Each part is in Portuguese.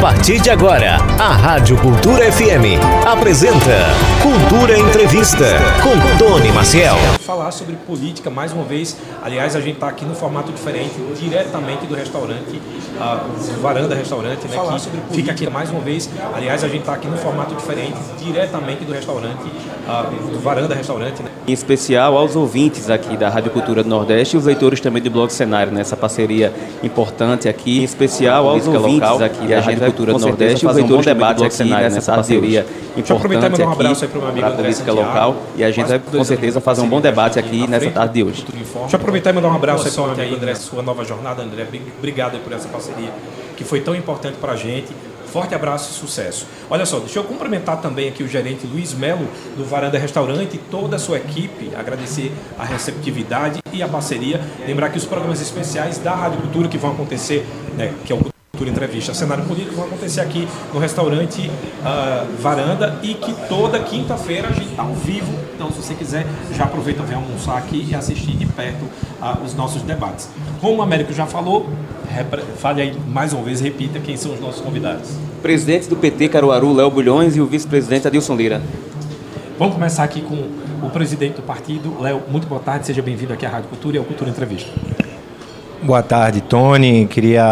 partir de agora, a Rádio Cultura FM apresenta Cultura Entrevista com Tony Maciel. Falar sobre política mais uma vez. Aliás, a gente está aqui no formato diferente, diretamente do restaurante, uh, Varanda Restaurante, né? Falar sobre política. fica aqui mais uma vez. Aliás, a gente está aqui no formato diferente, diretamente do restaurante, do Varanda Restaurante. Né? Em especial aos ouvintes aqui da Rádio Cultura do Nordeste e os leitores também do Blog Cenário, nessa parceria importante aqui, em especial aos ouvintes local, aqui da Rádio Cultura do Nordeste fazer um bom debate aqui nessa parceria importante aqui um abraço aí para o amigo a política local e a gente vai com certeza fazer um bom debate aqui nessa tarde de hoje. Deixa eu aproveitar e mandar um abraço aí para o amigo André, sua nova jornada, André. Obrigado por essa parceria que foi tão importante para a gente. Forte abraço e sucesso. Olha só, deixa eu cumprimentar também aqui o gerente Luiz Melo do Varanda Restaurante e toda a sua equipe, agradecer a receptividade e a parceria. Lembrar que os programas especiais da Rádio Cultura que vão acontecer, né, que é o Cultura Entrevista Cenário Político vão acontecer aqui no restaurante uh, Varanda e que toda quinta-feira a gente está ao vivo. Então, se você quiser, já aproveita, vem almoçar aqui e assistir de perto uh, os nossos debates. Como o Américo já falou, fale aí mais uma vez, repita quem são os nossos convidados. Presidente do PT Caruaru, Léo Bulhões, e o vice-presidente Adilson Lira. Vamos começar aqui com o presidente do partido, Léo. Muito boa tarde, seja bem-vindo aqui à Rádio Cultura e ao Cultura Entrevista. Boa tarde, Tony. Queria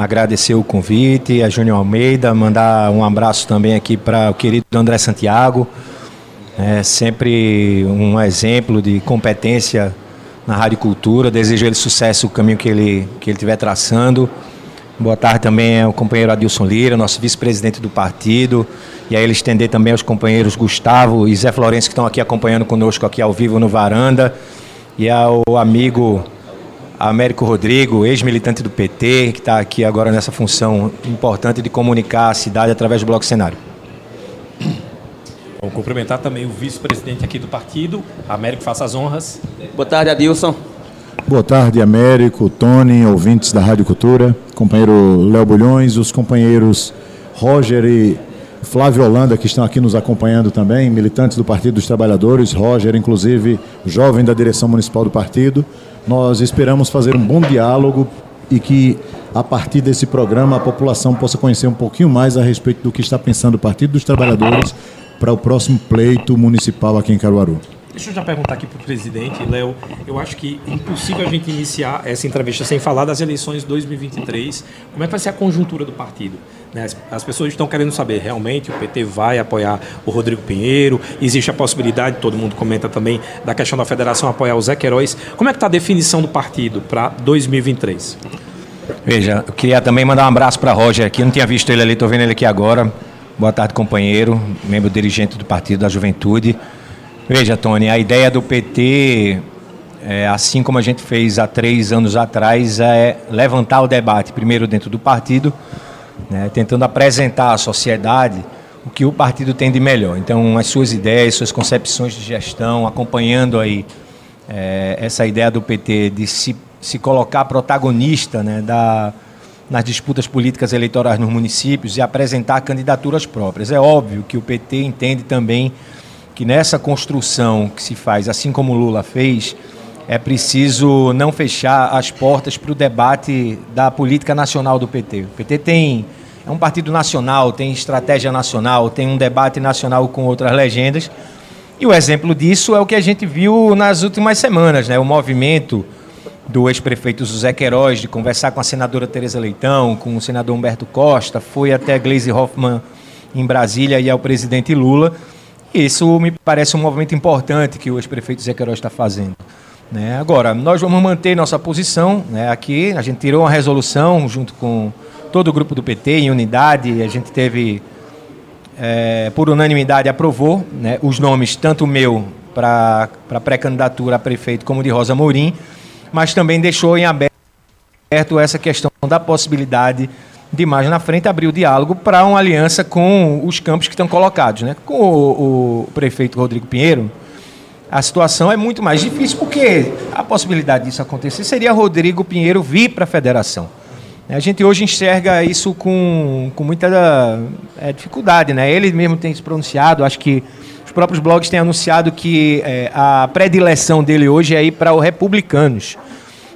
agradecer o convite, a Júnior Almeida, mandar um abraço também aqui para o querido André Santiago. É sempre um exemplo de competência na Rádio Cultura. Desejo ele sucesso no caminho que ele, que ele estiver traçando. Boa tarde também ao companheiro Adilson Lira, nosso vice-presidente do partido. E aí ele estender também aos companheiros Gustavo e Zé Florencio que estão aqui acompanhando conosco aqui ao vivo no Varanda. E ao amigo Américo Rodrigo, ex-militante do PT, que está aqui agora nessa função importante de comunicar a cidade através do Bloco Cenário. Vou cumprimentar também o vice-presidente aqui do partido, Américo, faça as honras. Boa tarde, Adilson. Boa tarde, Américo, Tony, ouvintes da Rádio Cultura, companheiro Léo Bulhões, os companheiros Roger e Flávio Holanda, que estão aqui nos acompanhando também, militantes do Partido dos Trabalhadores, Roger, inclusive, jovem da direção municipal do partido. Nós esperamos fazer um bom diálogo e que a partir desse programa a população possa conhecer um pouquinho mais a respeito do que está pensando o Partido dos Trabalhadores para o próximo pleito municipal aqui em Caruaru. Deixa eu já perguntar aqui para o presidente, Léo. Eu acho que é impossível a gente iniciar essa entrevista sem falar das eleições de 2023. Como é que vai ser a conjuntura do partido? Né, as, as, pessoas estão querendo saber, realmente o PT vai apoiar o Rodrigo Pinheiro? Existe a possibilidade, todo mundo comenta também, da questão da federação apoiar o Zé Queiroz. Como é que está a definição do partido para 2023? Veja, eu queria também mandar um abraço para Roger aqui, não tinha visto ele ali, estou vendo ele aqui agora. Boa tarde, companheiro, membro dirigente do Partido da Juventude. Veja, Tony, a ideia do PT, é, assim como a gente fez há três anos atrás, é levantar o debate, primeiro dentro do partido, né, tentando apresentar à sociedade o que o partido tem de melhor. Então, as suas ideias, suas concepções de gestão, acompanhando aí é, essa ideia do PT de se, se colocar protagonista né, da, nas disputas políticas eleitorais nos municípios e apresentar candidaturas próprias. É óbvio que o PT entende também que nessa construção que se faz, assim como Lula fez, é preciso não fechar as portas para o debate da política nacional do PT. O PT tem é um partido nacional, tem estratégia nacional, tem um debate nacional com outras legendas. E o exemplo disso é o que a gente viu nas últimas semanas, né? O movimento do ex-prefeito José Queiroz de conversar com a senadora Tereza Leitão, com o senador Humberto Costa, foi até Gleisi Hoffmann em Brasília e ao presidente Lula isso me parece um movimento importante que o ex-prefeito Zé Queiroz está fazendo. Né? Agora, nós vamos manter nossa posição né? aqui. A gente tirou uma resolução junto com todo o grupo do PT em unidade. A gente teve, é, por unanimidade, aprovou né? os nomes, tanto meu para pré-candidatura a prefeito como de Rosa Mourim, mas também deixou em aberto essa questão da possibilidade de mais na frente abrir o diálogo para uma aliança com os campos que estão colocados. Né? Com o, o, prefeito Rodrigo Pinheiro, a situação é muito mais difícil, porque a possibilidade disso acontecer seria Rodrigo Pinheiro vir para a federação. A gente hoje enxerga isso com, com muita é, dificuldade. Né? Ele mesmo tem se pronunciado, acho que os próprios blogs têm anunciado que é, a predileção dele hoje é ir para os republicanos.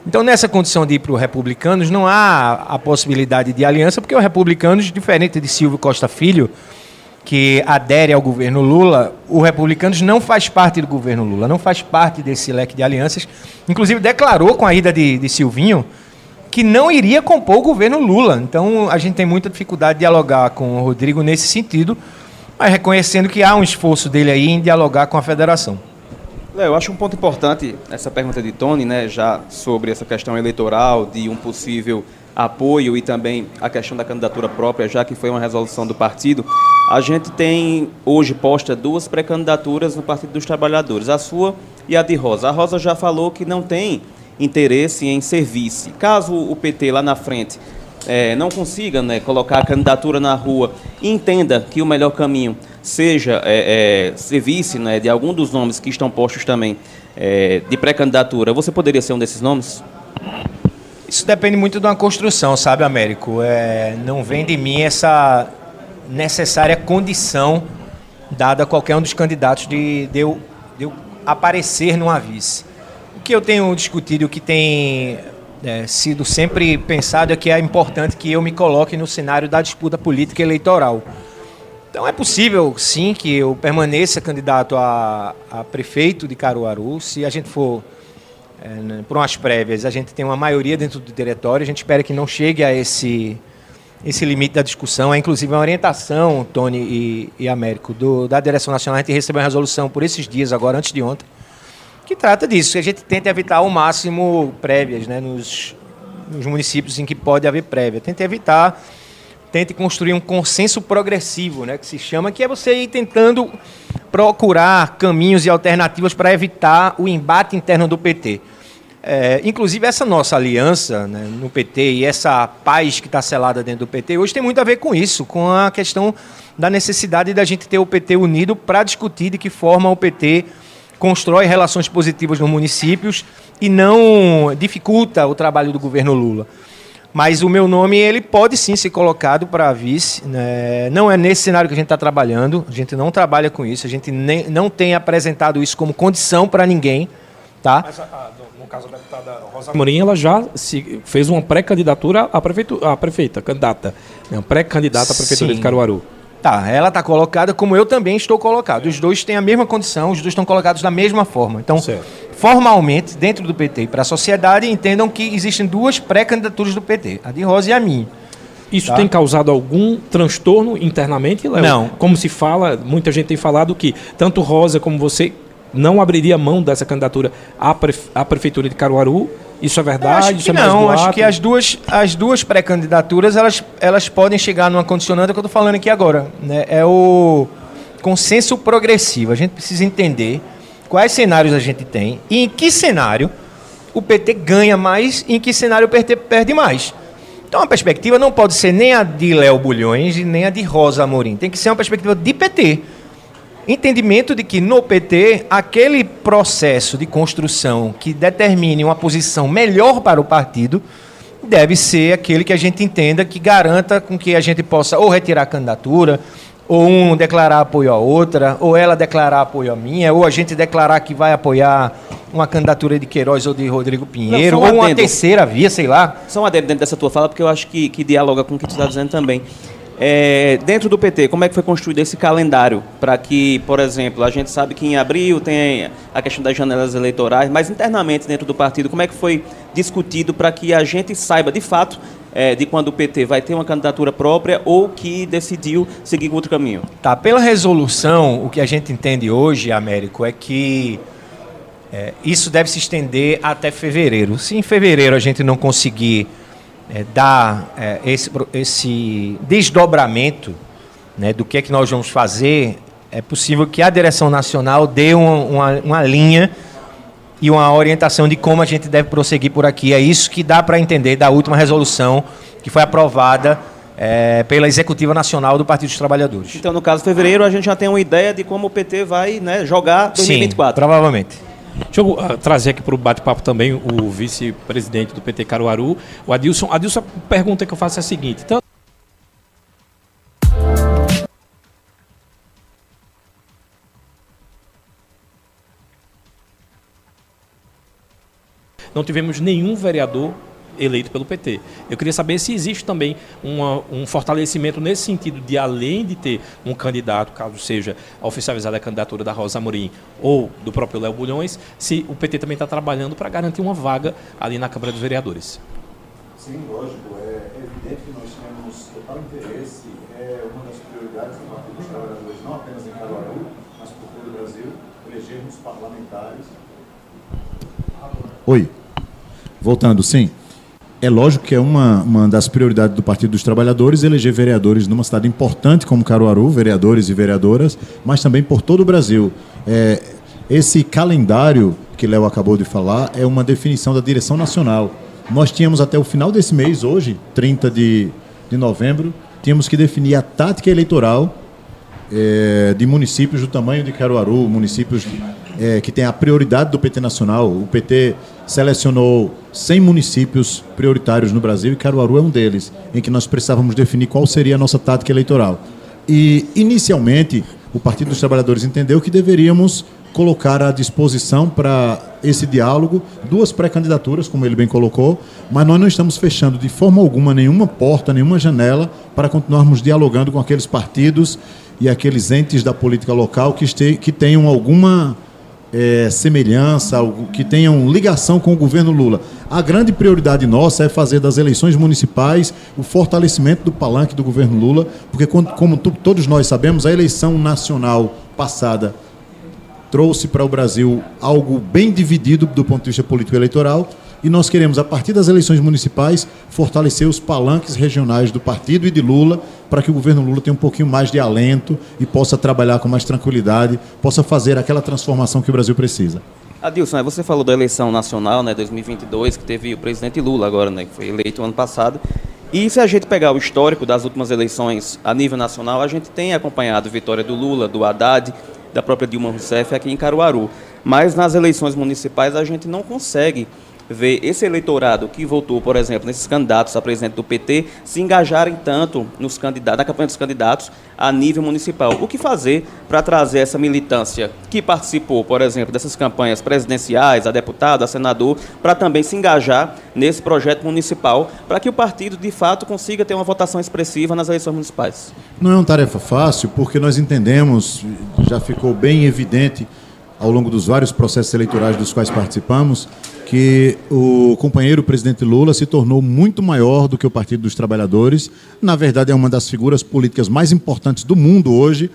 Então, nessa condição de ir para o Republicanos, não há a possibilidade de aliança, porque o Republicanos, diferente de Silvio Costa Filho, que adere ao governo Lula, o Republicanos não faz parte do governo Lula, não faz parte desse leque de alianças. Inclusive, declarou com a ida de, de Silvinho que não iria compor o governo Lula. Então, a gente tem muita dificuldade de dialogar com o Rodrigo nesse sentido, mas reconhecendo que há um esforço dele aí em dialogar com a federação. Eu acho um ponto importante essa pergunta de Tony, né, já sobre essa questão eleitoral, de um possível apoio e também a questão da candidatura própria, já que foi uma resolução do partido. A gente tem hoje posta duas pré-candidaturas no Partido dos Trabalhadores, a sua e a de Rosa. A Rosa já falou que não tem interesse em ser vice. Caso o PT lá na frente é, não consiga né, colocar a candidatura na rua e entenda que o melhor caminho seja é, é, né, de algum dos nomes que estão postos também é, de pré-candidatura, você poderia ser um desses nomes? Isso depende muito de uma construção, sabe, Américo? É, não vem de mim essa necessária condição dada a qualquer um dos candidatos de, de, eu, de eu aparecer numa vice. O que eu tenho discutido, o que tem é, sido sempre pensado é que é importante que eu me coloque no cenário da disputa política eleitoral. Então é possível, sim, que eu permaneça candidato a, a prefeito de Caruaru. Se a gente for é, né, por umas prévias, a gente tem uma maioria dentro do diretório. A gente espera que não chegue a esse, esse limite da discussão. É inclusive uma orientação, Tony e, e Américo, do, da direção nacional. A gente recebeu uma resolução por esses dias, agora, antes de ontem, que trata disso. A gente tenta evitar ao máximo prévias né, nos, nos municípios em que pode haver prévia. Tenta evitar tente construir um consenso progressivo, né, que se chama, que é você ir tentando procurar caminhos e alternativas para evitar o embate interno do PT. É, inclusive, essa nossa aliança né, no PT e essa paz que está selada dentro do PT hoje tem muito a ver com isso, com a questão da necessidade da gente ter o PT unido para discutir de que forma o PT constrói relações positivas nos municípios e não dificulta o trabalho do governo Lula. Mas o meu nome ele pode sim ser colocado para vice. Né? Não é nesse cenário que a gente está trabalhando. A gente não trabalha com isso. A gente nem, não tem apresentado isso como condição para ninguém. Tá? Mas, a, no caso da deputada Rosa Morim, ela já se, fez uma pré-candidatura à, prefeitura, à prefeita, candidata. Né? Pré-candidata à prefeitura sim. de Caruaru. Tá, ela está colocada como eu também estou colocado. Os dois têm a mesma condição, os dois estão colocados da mesma forma. Então, certo. formalmente, dentro do PT e para a sociedade, entendam que existem duas pré-candidaturas do PT, a de Rosa e a minha. Isso tá? tem causado algum transtorno internamente, Léo? Não. Como se fala, muita gente tem falado que tanto Rosa como você não abriria mão dessa candidatura à, prefe à prefeitura de Caruaru isso é verdade? Acho que é não, acho que as duas, as duas pré-candidaturas elas, elas podem chegar numa condicionante que eu estou falando aqui agora. Né? É o consenso progressivo. A gente precisa entender quais cenários a gente tem e em que cenário o PT ganha mais e em que cenário o PT perde mais. Então a perspectiva não pode ser nem a de Léo Bulhões e nem a de Rosa Amorim. Tem que ser uma perspectiva de PT entendimento de que no PT, aquele processo de construção que determine uma posição melhor para o partido deve ser aquele que a gente entenda que garanta com que a gente possa ou retirar a candidatura, ou um declarar apoio a outra, ou ela declarar apoio a minha, ou a gente declarar que vai apoiar uma candidatura de Queiroz ou de Rodrigo Pinheiro, Não, um ou uma terceira via, sei lá. Só um adendo dentro dessa tua fala, porque eu acho que, que dialoga com o que tu está dizendo também. É, dentro do PT, como é que foi construído esse calendário para que, por exemplo, a gente sabe que em abril tem a questão das janelas eleitorais, mas internamente dentro do partido, como é que foi discutido para que a gente saiba de fato é, de quando o PT vai ter uma candidatura própria ou que decidiu seguir outro caminho? Tá, pela resolução, o que a gente entende hoje, Américo, é que é, isso deve se estender até fevereiro. Se em fevereiro a gente não conseguir é, dar é, esse, esse desdobramento né, do que é que nós vamos fazer, é possível que a direção nacional dê uma, uma, uma linha e uma orientação de como a gente deve prosseguir por aqui. É isso que dá para entender da última resolução que foi aprovada é, pela Executiva Nacional do Partido dos Trabalhadores. Então, no caso de fevereiro, a gente já tem uma ideia de como o PT vai né, jogar 2024. Sim, provavelmente. Deixa eu uh, trazer aqui para o bate-papo também o vice-presidente do PT Caruaru, o Adilson. Adilson, a pergunta que eu faço é a seguinte. Tanto não tivemos nenhum vereador eleito pelo PT. Eu queria saber se existe também uma, um fortalecimento nesse sentido de, além de ter um candidato, caso seja oficializada a candidatura da Rosa Amorim ou do próprio Léo Bulhões, se o PT também está trabalhando para garantir uma vaga ali na Câmara dos Vereadores. Sim, lógico. É evidente que nós temos total interesse, é uma das prioridades do Partido dos Trabalhadores, não apenas em Caruaru, mas por todo o Brasil, elegermos parlamentares. Oi. Voltando, sim. É lógico que é uma, uma das prioridades do Partido dos Trabalhadores eleger vereadores numa cidade importante como Caruaru, vereadores e vereadoras, mas também por todo o Brasil. É, esse calendário que Léo acabou de falar é uma definição da direção nacional. Nós tínhamos até o final desse mês, hoje, 30 de, de novembro, tínhamos que definir a tática eleitoral é, de municípios do tamanho de Caruaru, municípios é, que têm a prioridade do PT nacional. O PT selecionou 100 municípios prioritários no Brasil e Caruaru é um deles, em que nós precisávamos definir qual seria a nossa tática eleitoral. E, inicialmente, o Partido dos Trabalhadores entendeu que deveríamos colocar à disposição para esse diálogo duas pré-candidaturas, como ele bem colocou, mas nós não estamos fechando de forma alguma nenhuma porta, nenhuma janela para continuarmos dialogando com aqueles partidos e aqueles entes da política local que, este, que tenham alguma é, semelhança, que tenham ligação com o governo Lula. A grande prioridade nossa é fazer das eleições municipais o fortalecimento do palanque do governo Lula, porque, como todos nós sabemos, a eleição nacional passada trouxe para o Brasil algo bem dividido do ponto de vista político-eleitoral e nós queremos, a partir das eleições municipais, fortalecer os palanques regionais do partido e de Lula, para que o governo Lula tenha um pouquinho mais de alento e possa trabalhar com mais tranquilidade, possa fazer aquela transformação que o Brasil precisa. Adilson, você falou da eleição nacional, né, 2022, que teve o presidente Lula agora, né, que foi eleito ano passado. E se a gente pegar o histórico das últimas eleições a nível nacional, a gente tem acompanhado a vitória do Lula, do Haddad, da própria Dilma Rousseff aqui em Caruaru. Mas nas eleições municipais a gente não consegue ver esse eleitorado que votou, por exemplo, nesses candidatos a presidente do PT, se engajarem tanto nos candidatos, na campanha dos candidatos a nível municipal. O que fazer para trazer essa militância que participou, por exemplo, dessas campanhas presidenciais, a deputado, a senador, para também se engajar nesse projeto municipal, para que o partido, de fato, consiga ter uma votação expressiva nas eleições municipais? Não é uma tarefa fácil, porque nós entendemos, já ficou bem evidente ao longo dos vários processos eleitorais dos quais participamos, que o companheiro presidente Lula se tornou muito maior do que o Partido dos Trabalhadores. Na verdade, é uma das figuras políticas mais importantes do mundo hoje.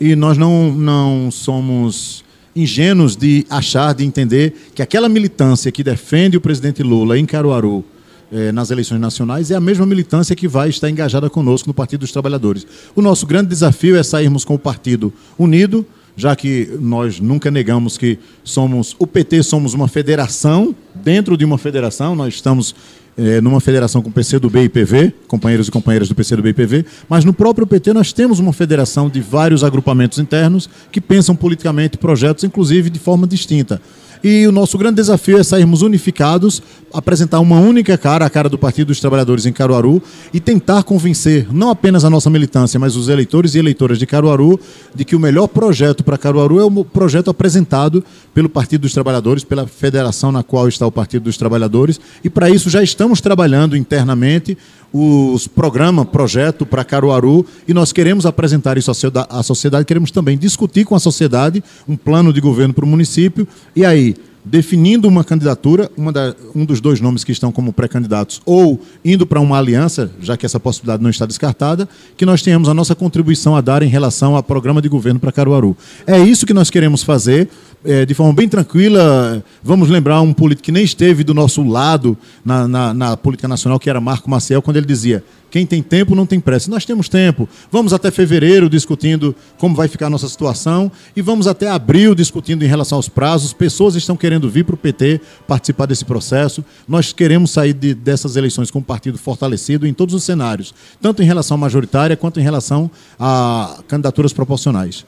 E nós não, não somos ingênuos de achar, de entender que aquela militância que defende o presidente Lula em Caruaru, eh, nas eleições nacionais, é a mesma militância que vai estar engajada conosco no Partido dos Trabalhadores. O nosso grande desafio é sairmos com o partido unido, já que nós nunca negamos que somos, o PT somos uma federação, dentro de uma federação, nós estamos é, numa federação com PCdoB e PV, companheiros e companheiras do PCdoB e PV, mas no próprio PT nós temos uma federação de vários agrupamentos internos que pensam politicamente projetos, inclusive de forma distinta. E o nosso grande desafio é sairmos unificados, apresentar uma única cara, a cara do Partido dos Trabalhadores em Caruaru, e tentar convencer não apenas a nossa militância, mas os eleitores e eleitoras de Caruaru, de que o melhor projeto para Caruaru é o projeto apresentado pelo Partido dos Trabalhadores, pela federação na qual está o Partido dos Trabalhadores, e para isso já estamos trabalhando internamente os programa, projeto para Caruaru, e nós queremos apresentar isso à sociedade, queremos também discutir com a sociedade um plano de governo para o município, e aí definindo uma candidatura, uma da, um dos dois nomes que estão como pré-candidatos, ou indo para uma aliança, já que essa possibilidade não está descartada, que nós tenhamos a nossa contribuição a dar em relação ao programa de governo para Caruaru. É isso que nós queremos fazer é, de forma bem tranquila. Vamos lembrar um político que nem esteve do nosso lado na, na, na, política nacional, que era Marco Maciel, quando ele dizia: quem tem tempo não tem pressa. Nós temos tempo. Vamos até fevereiro discutindo como vai ficar a nossa situação e vamos até abril discutindo em relação aos prazos. Pessoas estão querendo vir para o PT participar desse processo. Nós queremos sair de, dessas eleições com um partido fortalecido em todos os cenários, tanto em relação à majoritária quanto em relação a candidaturas proporcionais.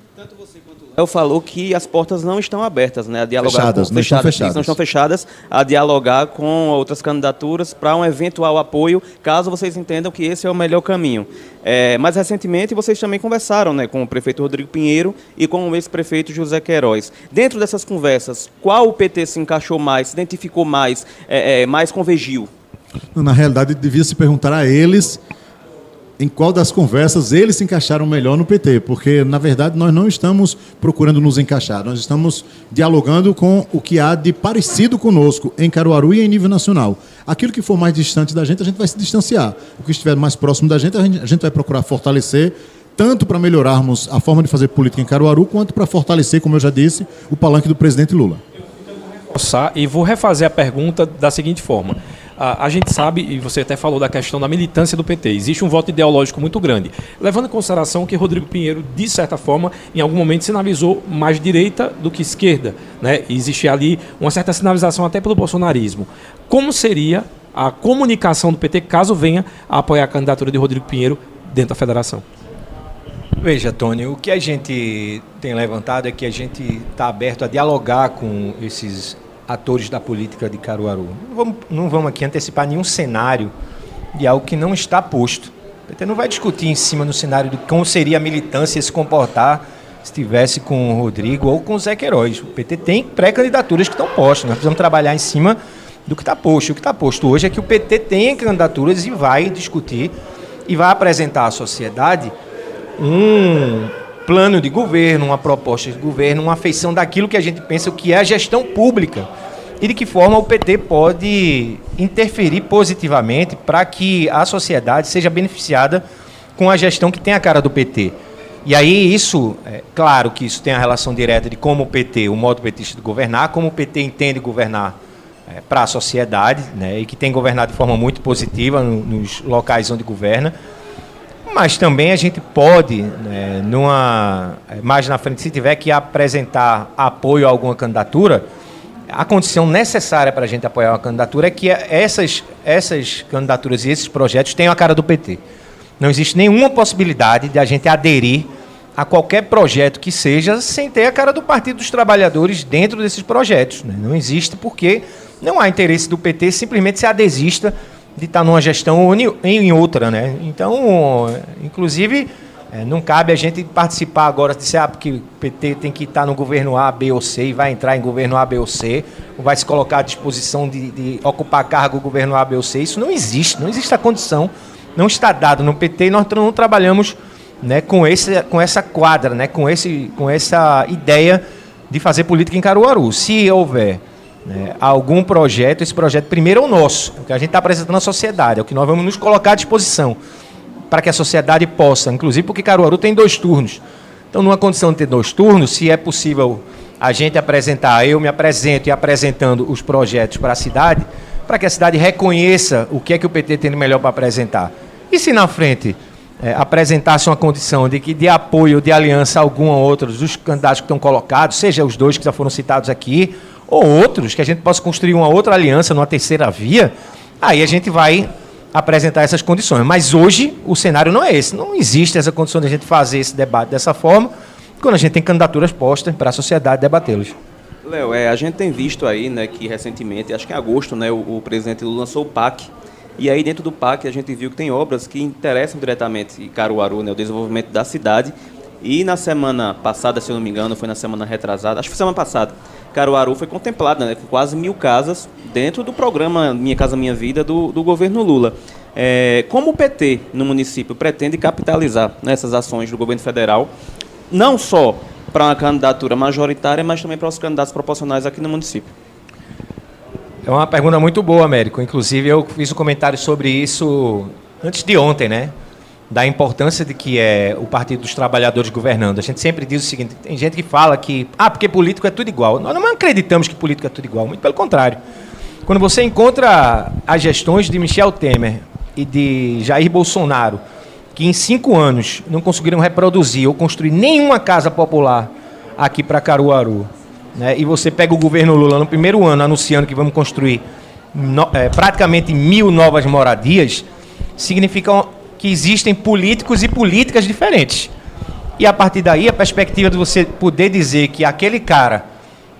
Eu falou que as portas não estão abertas, né, a dialogar fechadas, com, não fechadas, estão fechadas. não estão fechadas a dialogar com outras candidaturas para um eventual apoio, caso vocês entendam que esse é o melhor caminho. É, mas recentemente vocês também conversaram, né, com o prefeito Rodrigo Pinheiro e com o ex-prefeito José Queiroz. Dentro dessas conversas, qual o PT se encaixou mais, se identificou mais, é, é, mais convergiu? Na realidade, devia se perguntar a eles em qual das conversas eles se encaixaram melhor no PT, porque, na verdade, nós não estamos procurando nos encaixar, nós estamos dialogando com o que há de parecido conosco em Caruaru e em nível nacional. Aquilo que for mais distante da gente, a gente vai se distanciar. O que estiver mais próximo da gente, a gente, vai procurar fortalecer, tanto para melhorarmos a forma de fazer política em Caruaru, quanto para fortalecer, como eu já disse, o palanque do presidente Lula. E vou refazer a pergunta da seguinte forma a, a, gente sabe, e você até falou da questão da militância do PT, existe um voto ideológico muito grande. Levando em consideração que Rodrigo Pinheiro, de certa forma, em algum momento sinalizou mais direita do que esquerda. Né? Existe ali uma certa sinalização até pelo bolsonarismo. Como seria a comunicação do PT caso venha a apoiar a candidatura de Rodrigo Pinheiro dentro da federação? Veja, Tony, o que a gente tem levantado é que a gente está aberto a dialogar com esses atores da política de Caruaru. Não vamos, não vamos aqui antecipar nenhum cenário de algo que não está posto. O PT não vai discutir em cima do cenário de como seria a militância se comportar se estivesse com o Rodrigo ou com o Zé Queiroz. O PT tem pré-candidaturas que estão postas. Nós precisamos trabalhar em cima do que está posto. O que está posto hoje é que o PT tem candidaturas e vai discutir e vai apresentar à sociedade um plano de governo, uma proposta de governo, uma afeição daquilo que a gente pensa que é a gestão pública e de que forma o PT pode interferir positivamente para que a sociedade seja beneficiada com a gestão que tem a cara do PT. E aí isso, é, claro que isso tem a relação direta de como o PT, o modo petista de governar, como o PT entende governar é, para a sociedade, né, e que tem governado de forma muito positiva no, nos locais onde governa. Mas também a gente pode, né, numa, mais na frente, se tiver que apresentar apoio a alguma candidatura, a condição necessária para a gente apoiar uma candidatura é que essas, essas candidaturas e esses projetos tenham a cara do PT. Não existe nenhuma possibilidade de a gente aderir a qualquer projeto que seja sem ter a cara do Partido dos Trabalhadores dentro desses projetos. Né? Não existe porque não há interesse do PT simplesmente se adesista de estar numa gestão ou em outra, né? Então, inclusive, é, não cabe a gente participar agora de ser, ah, porque o PT tem que estar no governo A, B ou C e vai entrar em governo A, B ou C, ou vai se colocar à disposição de, de ocupar cargo no governo A, B ou C. Isso não existe, não existe a condição, não está dado no PT e nós não trabalhamos né, com, esse, com essa quadra, né, com, esse, com essa ideia de fazer política em Caruaru. Se houver né, algum projeto, esse projeto primeiro é o nosso, o que a gente está apresentando à sociedade, é o que nós vamos nos colocar à disposição para que a sociedade possa, inclusive porque Caruaru tem dois turnos. Então, numa condição de ter dois turnos, se é possível a gente apresentar, eu me apresento e apresentando os projetos para a cidade, para que a cidade reconheça o que é que o PT tem de melhor para apresentar. E se na frente é, apresentasse uma condição de que de apoio, de aliança alguma ou outra dos candidatos que estão colocados, seja os dois que já foram citados aqui, ou outros, que a gente possa construir uma outra aliança numa terceira via, aí a gente vai apresentar essas condições. Mas hoje o cenário não é esse. Não existe essa condição de a gente fazer esse debate dessa forma, quando a gente tem candidaturas postas para a sociedade debatê-las. Léo, é, a gente tem visto aí né, que recentemente, acho que em agosto, né, o, o presidente Lula lançou o PAC. E aí dentro do PAC a gente viu que tem obras que interessam diretamente Caruaru, né, o desenvolvimento da cidade. E na semana passada, se eu não me engano, foi na semana retrasada, acho que foi semana passada, Caruaru foi contemplada né, com quase mil casas dentro do programa Minha Casa Minha Vida do, do governo Lula. É, como o PT no município pretende capitalizar nessas ações do governo federal, não só para uma candidatura majoritária, mas também para os candidatos proporcionais aqui no município? É uma pergunta muito boa, Américo. Inclusive, eu fiz um comentário sobre isso antes de ontem, né? Da importância de que é o Partido dos Trabalhadores governando. A gente sempre diz o seguinte: tem gente que fala que, ah, porque político é tudo igual. Nós não acreditamos que político é tudo igual, muito pelo contrário. Quando você encontra as gestões de Michel Temer e de Jair Bolsonaro, que em cinco anos não conseguiram reproduzir ou construir nenhuma casa popular aqui para Caruaru, né? e você pega o governo Lula no primeiro ano anunciando que vamos construir no, é, praticamente mil novas moradias, significa que existem políticos e políticas diferentes. E a partir daí, a perspectiva de você poder dizer que aquele cara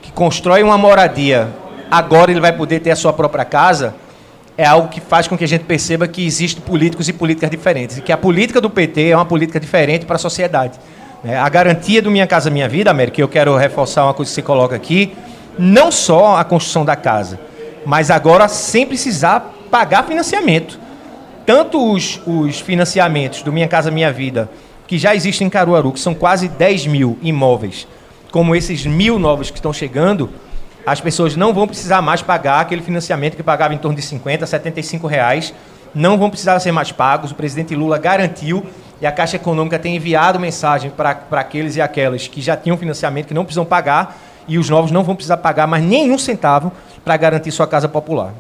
que constrói uma moradia, agora ele vai poder ter a sua própria casa, é algo que faz com que a gente perceba que existem políticos e políticas diferentes. E que a política do PT é uma política diferente para a sociedade. Né? A garantia do Minha Casa Minha Vida, América, que eu quero reforçar uma coisa que você coloca aqui, não só a construção da casa, mas agora sem precisar pagar financiamento. Tanto os, os financiamentos do Minha Casa Minha Vida que já existem em Caruaru, que são quase 10 mil imóveis, como esses mil novos que estão chegando, as pessoas não vão precisar mais pagar aquele financiamento que pagava em torno de 50, 75 reais, não vão precisar ser mais pagos. O presidente Lula garantiu e a Caixa Econômica tem enviado mensagem para aqueles e aquelas que já tinham financiamento, que não precisam pagar, e os novos não vão precisar pagar mais nenhum centavo para garantir sua casa popular.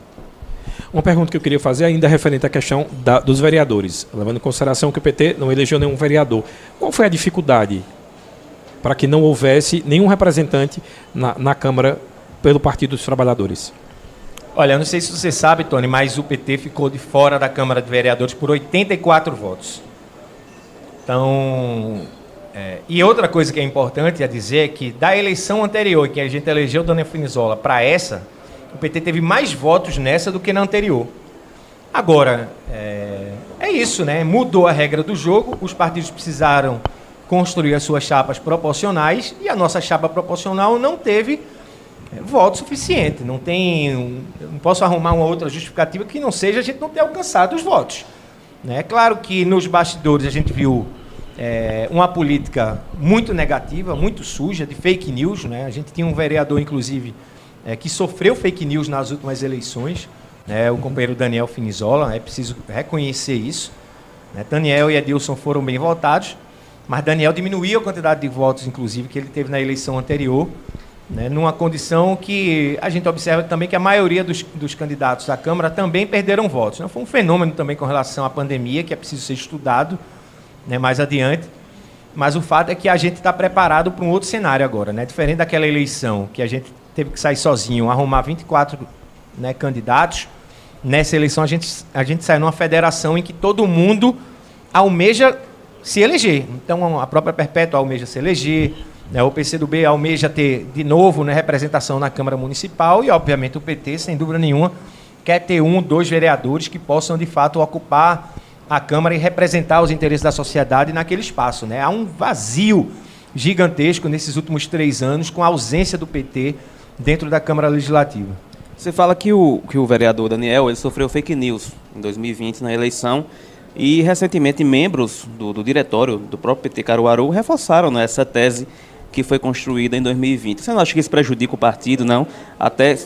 Uma pergunta que eu queria fazer ainda é referente à questão da, dos vereadores, levando em consideração que o PT não elegeu nenhum vereador. Qual foi a dificuldade para que não houvesse nenhum representante na, na Câmara pelo Partido dos Trabalhadores? Olha, não sei se você sabe, Tony, mas o PT ficou de fora da Câmara de Vereadores por 84 votos. Então, é, e outra coisa que é importante a dizer é que da eleição anterior, que a gente elegeu Dona Finizola, para essa, o PT teve mais votos nessa do que na anterior. Agora, é, é isso, né? Mudou a regra do jogo, os partidos precisaram construir as suas chapas proporcionais e a nossa chapa proporcional não teve é, voto suficiente. Não tem. Não posso arrumar uma outra justificativa que não seja a gente não ter alcançado os votos. Né? É claro que nos bastidores a gente viu é, uma política muito negativa, muito suja, de fake news. Né? A gente tinha um vereador, inclusive, é, que sofreu fake news nas últimas eleições, né, o companheiro Daniel Finizola, é preciso reconhecer isso. Né, Daniel e Edilson foram bem votados, mas Daniel diminuiu a quantidade de votos, inclusive, que ele teve na eleição anterior, né, numa condição que a gente observa também que a maioria dos, dos candidatos à Câmara também perderam votos. Né, foi um fenômeno também com relação à pandemia, que é preciso ser estudado né, mais adiante. Mas o fato é que a gente está preparado para um outro cenário agora, né? Diferente daquela eleição que a gente teve que sair sozinho, arrumar 24 né, candidatos. Nessa eleição, a gente, a gente saiu numa federação em que todo mundo almeja se eleger. Então, a própria Perpétua almeja se eleger, né, o PCdoB almeja ter, de novo, né, representação na Câmara Municipal e, obviamente, o PT, sem dúvida nenhuma, quer ter um, dois vereadores que possam, de fato, ocupar a Câmara e representar os interesses da sociedade naquele espaço. Né? Há um vazio gigantesco nesses últimos três anos com a ausência do PT dentro da Câmara Legislativa. Você fala que o, que o vereador Daniel ele sofreu fake news em 2020 na eleição e recentemente membros do, do diretório do próprio PT Caruaru reforçaram né, essa tese que foi construída em 2020. Você não acha que isso prejudica o partido, não? Até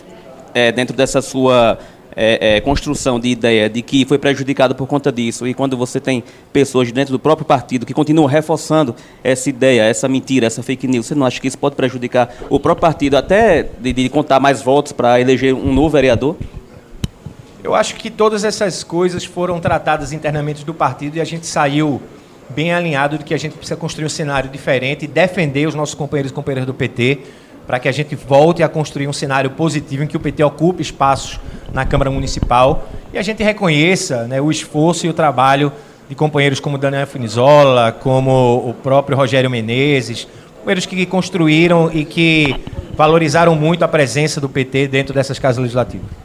é, dentro dessa sua é, é, construção de ideia de que foi prejudicado por conta disso, e quando você tem pessoas dentro do próprio partido que continuam reforçando essa ideia, essa mentira, essa fake news, você não acha que isso pode prejudicar o próprio partido até de, de contar mais votos para eleger um novo vereador? Eu acho que todas essas coisas foram tratadas internamente do partido e a gente saiu bem alinhado de que a gente precisa construir um cenário diferente e defender os nossos companheiros e companheiras do PT para que a gente volte a construir um cenário positivo em que o PT ocupe espaços na Câmara Municipal e a gente reconheça né, o esforço e o trabalho de companheiros como Daniel Funizola, como o próprio Rogério Menezes, companheiros que construíram e que valorizaram muito a presença do PT dentro dessas casas legislativas.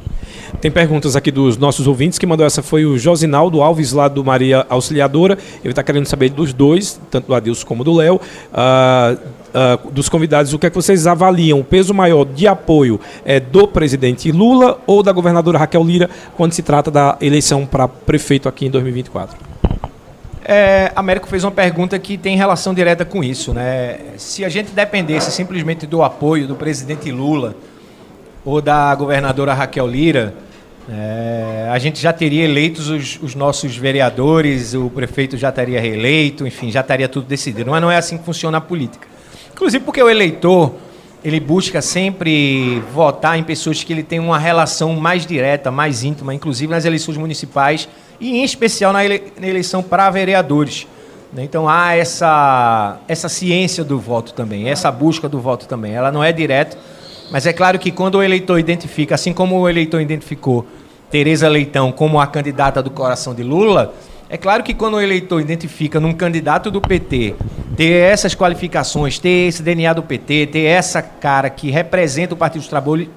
Tem perguntas aqui dos nossos ouvintes. que mandou essa foi o Josinaldo Alves, lá do Maria Auxiliadora. Ele está querendo saber dos dois, tanto do Adilson como do Léo. Uh, uh, dos convidados, o que é que vocês avaliam? O peso maior de apoio é do presidente Lula ou da governadora Raquel Lira quando se trata da eleição para prefeito aqui em 2024? É, Américo fez uma pergunta que tem relação direta com isso. Né? Se a gente dependesse simplesmente do apoio do presidente Lula ou da governadora Raquel Lira, é, a gente já teria eleitos os, os, nossos vereadores, o prefeito já estaria reeleito, enfim, já estaria tudo decidido. Mas não é assim que funciona a política. Inclusive porque o eleitor ele busca sempre votar em pessoas que ele tem uma relação mais direta, mais íntima, inclusive nas eleições municipais e em especial na, ele, na eleição para vereadores. Né? Então há essa, essa ciência do voto também, essa busca do voto também. Ela não é direta, mas é claro que quando o eleitor identifica, assim como o eleitor identificou Tereza Leitão como a candidata do coração de Lula, É claro que quando o eleitor identifica num candidato do PT ter essas qualificações, ter esse DNA do PT, ter essa cara que representa o Partido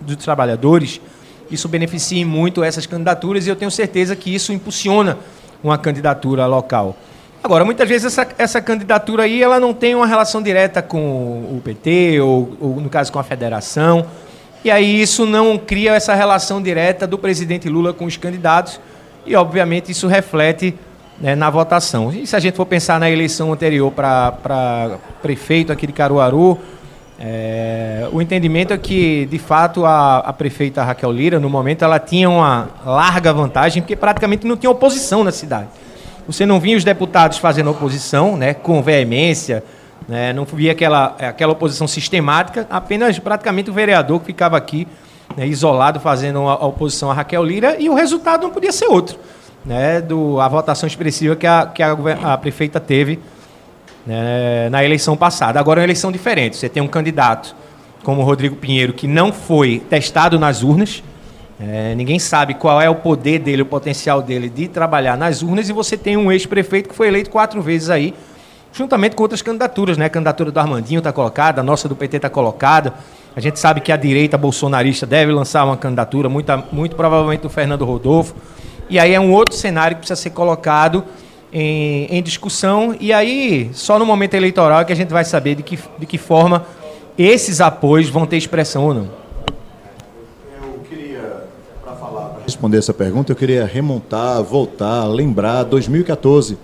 dos Trabalhadores, isso beneficia muito essas candidaturas e eu tenho certeza que isso impulsiona uma candidatura local. Agora, muitas vezes essa, essa candidatura aí ela não tem uma relação direta com o PT ou, ou, no caso, com a federação. E aí isso não cria essa relação direta do presidente Lula com os candidatos e, obviamente, isso reflete né, na votação. E se a gente for pensar na eleição anterior para prefeito aqui de Caruaru, é, o entendimento é que, de fato, a, a, prefeita Raquel Lira, no momento, ela tinha uma larga vantagem, porque praticamente não tinha oposição na cidade. Você não via os deputados fazendo oposição, né, com veemência, né, não via aquela, aquela oposição sistemática, apenas praticamente o vereador que ficava aqui né, isolado fazendo a, oposição a Raquel Lira e o resultado não podia ser outro. Né, do, a votação expressiva que a, que a, a prefeita teve né, na eleição passada. Agora é uma eleição diferente. Você tem um candidato como Rodrigo Pinheiro que não foi testado nas urnas, é, ninguém sabe qual é o poder dele, o potencial dele de trabalhar nas urnas, e você tem um ex-prefeito que foi eleito quatro vezes aí, juntamente com outras candidaturas, né? A candidatura do Armandinho está colocada, a nossa do PT está colocada. A gente sabe que a direita bolsonarista deve lançar uma candidatura, muito, muito provavelmente do Fernando Rodolfo. E aí é um outro cenário que precisa ser colocado em, em discussão. E aí, só no momento eleitoral é que a gente vai saber de que, de que forma esses apoios vão ter expressão ou não. Responder essa pergunta, eu queria remontar, voltar, lembrar 2014.